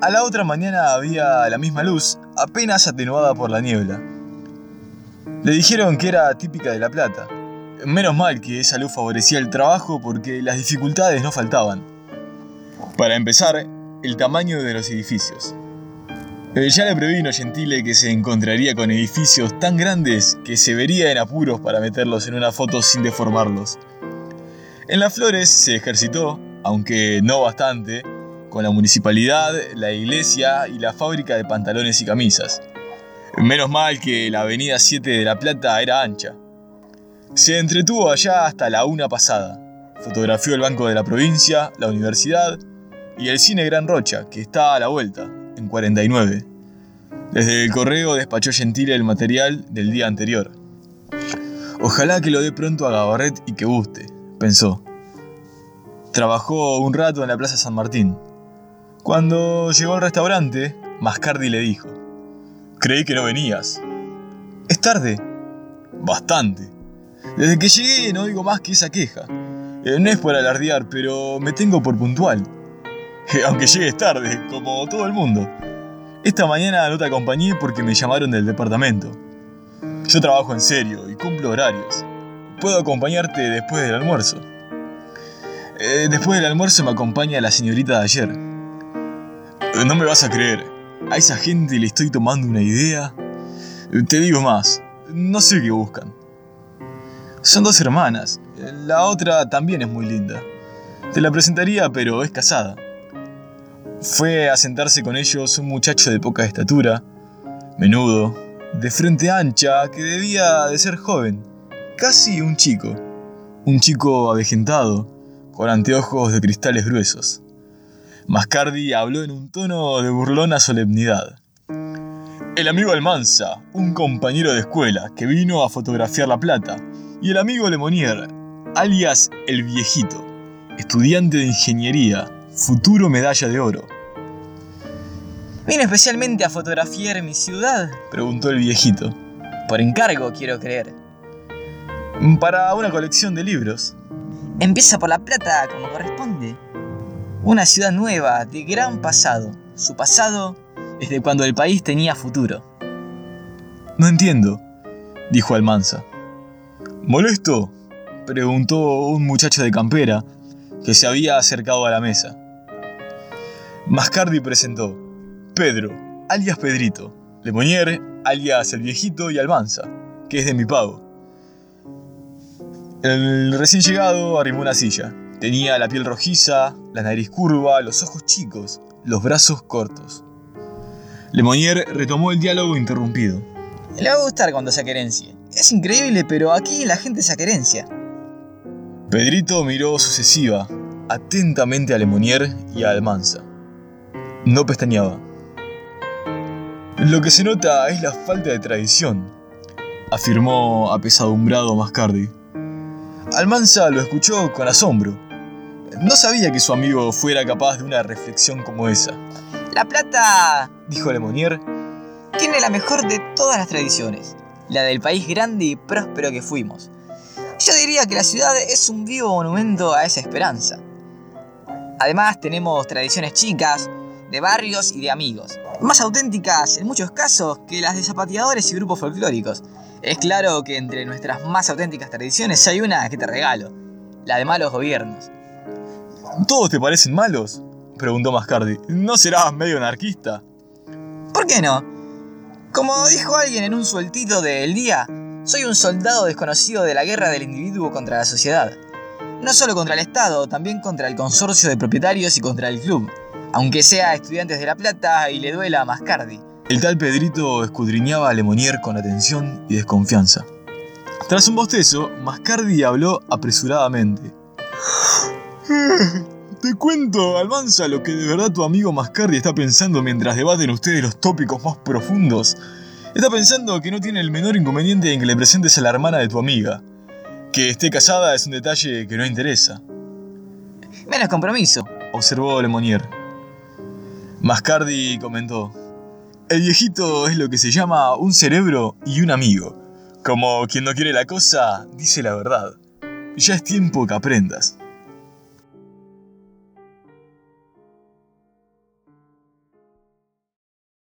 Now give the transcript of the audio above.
A la otra mañana había la misma luz, apenas atenuada por la niebla. Le dijeron que era típica de La Plata. Menos mal que esa luz favorecía el trabajo porque las dificultades no faltaban. Para empezar, el tamaño de los edificios. Eh, ya le previno Gentile que se encontraría con edificios tan grandes que se vería en apuros para meterlos en una foto sin deformarlos. En las flores se ejercitó, aunque no bastante, con la municipalidad, la iglesia y la fábrica de pantalones y camisas. Menos mal que la avenida 7 de La Plata era ancha. Se entretuvo allá hasta la una pasada. Fotografió el Banco de la Provincia, la universidad y el Cine Gran Rocha, que está a la vuelta, en 49. Desde el correo despachó Gentile el material del día anterior. Ojalá que lo dé pronto a Gabarret y que guste, pensó. Trabajó un rato en la Plaza San Martín. Cuando llegó al restaurante, Mascardi le dijo, Creí que no venías. Es tarde. Bastante. Desde que llegué no digo más que esa queja. Eh, no es por alardear, pero me tengo por puntual. Aunque llegues tarde, como todo el mundo. Esta mañana no te acompañé porque me llamaron del departamento. Yo trabajo en serio y cumplo horarios. Puedo acompañarte después del almuerzo. Eh, después del almuerzo me acompaña la señorita de ayer. No me vas a creer. A esa gente le estoy tomando una idea. Te digo más. No sé qué buscan. Son dos hermanas. La otra también es muy linda. Te la presentaría, pero es casada. Fue a sentarse con ellos un muchacho de poca estatura, menudo, de frente ancha, que debía de ser joven, casi un chico. Un chico avejentado, con anteojos de cristales gruesos. Mascardi habló en un tono de burlona solemnidad. El amigo Almanza, un compañero de escuela que vino a fotografiar La Plata, y el amigo Lemonier, alias El Viejito, estudiante de ingeniería, futuro medalla de oro. ¿Vino especialmente a fotografiar mi ciudad? Preguntó el viejito. Por encargo, quiero creer. Para una colección de libros. Empieza por La Plata, como corresponde. Una ciudad nueva, de gran pasado. Su pasado es de cuando el país tenía futuro. No entiendo, dijo Almanza. ¿Molesto? preguntó un muchacho de campera que se había acercado a la mesa. Mascardi presentó Pedro, alias Pedrito, Lemonier, alias el viejito y Almanza, que es de mi pago. El recién llegado arrimó una silla. Tenía la piel rojiza, la nariz curva, los ojos chicos, los brazos cortos. Lemonier retomó el diálogo interrumpido. Le va a gustar cuando se querencia. Es increíble, pero aquí la gente se querencia. Pedrito miró sucesiva, atentamente a Lemonier y a Almanza. No pestañeaba. Lo que se nota es la falta de tradición, afirmó apesadumbrado Mascardi. Almanza lo escuchó con asombro. No sabía que su amigo fuera capaz de una reflexión como esa. La Plata, dijo Lemonier, tiene la mejor de todas las tradiciones, la del país grande y próspero que fuimos. Yo diría que la ciudad es un vivo monumento a esa esperanza. Además tenemos tradiciones chicas, de barrios y de amigos, más auténticas en muchos casos que las de zapateadores y grupos folclóricos. Es claro que entre nuestras más auténticas tradiciones hay una que te regalo, la de malos gobiernos. ¿Todos te parecen malos? preguntó Mascardi. ¿No serás medio anarquista? ¿Por qué no? Como dijo alguien en un sueltito del día, soy un soldado desconocido de la guerra del individuo contra la sociedad. No solo contra el Estado, también contra el consorcio de propietarios y contra el club. Aunque sea estudiantes de La Plata y le duela a Mascardi. El tal Pedrito escudriñaba a Lemonier con atención y desconfianza. Tras un bostezo, Mascardi habló apresuradamente. Te cuento, Almanza, lo que de verdad tu amigo Mascardi está pensando mientras debaten ustedes los tópicos más profundos. Está pensando que no tiene el menor inconveniente en que le presentes a la hermana de tu amiga. Que esté casada es un detalle que no interesa. Menos compromiso, observó Lemonier. Mascardi comentó. El viejito es lo que se llama un cerebro y un amigo. Como quien no quiere la cosa, dice la verdad. Ya es tiempo que aprendas.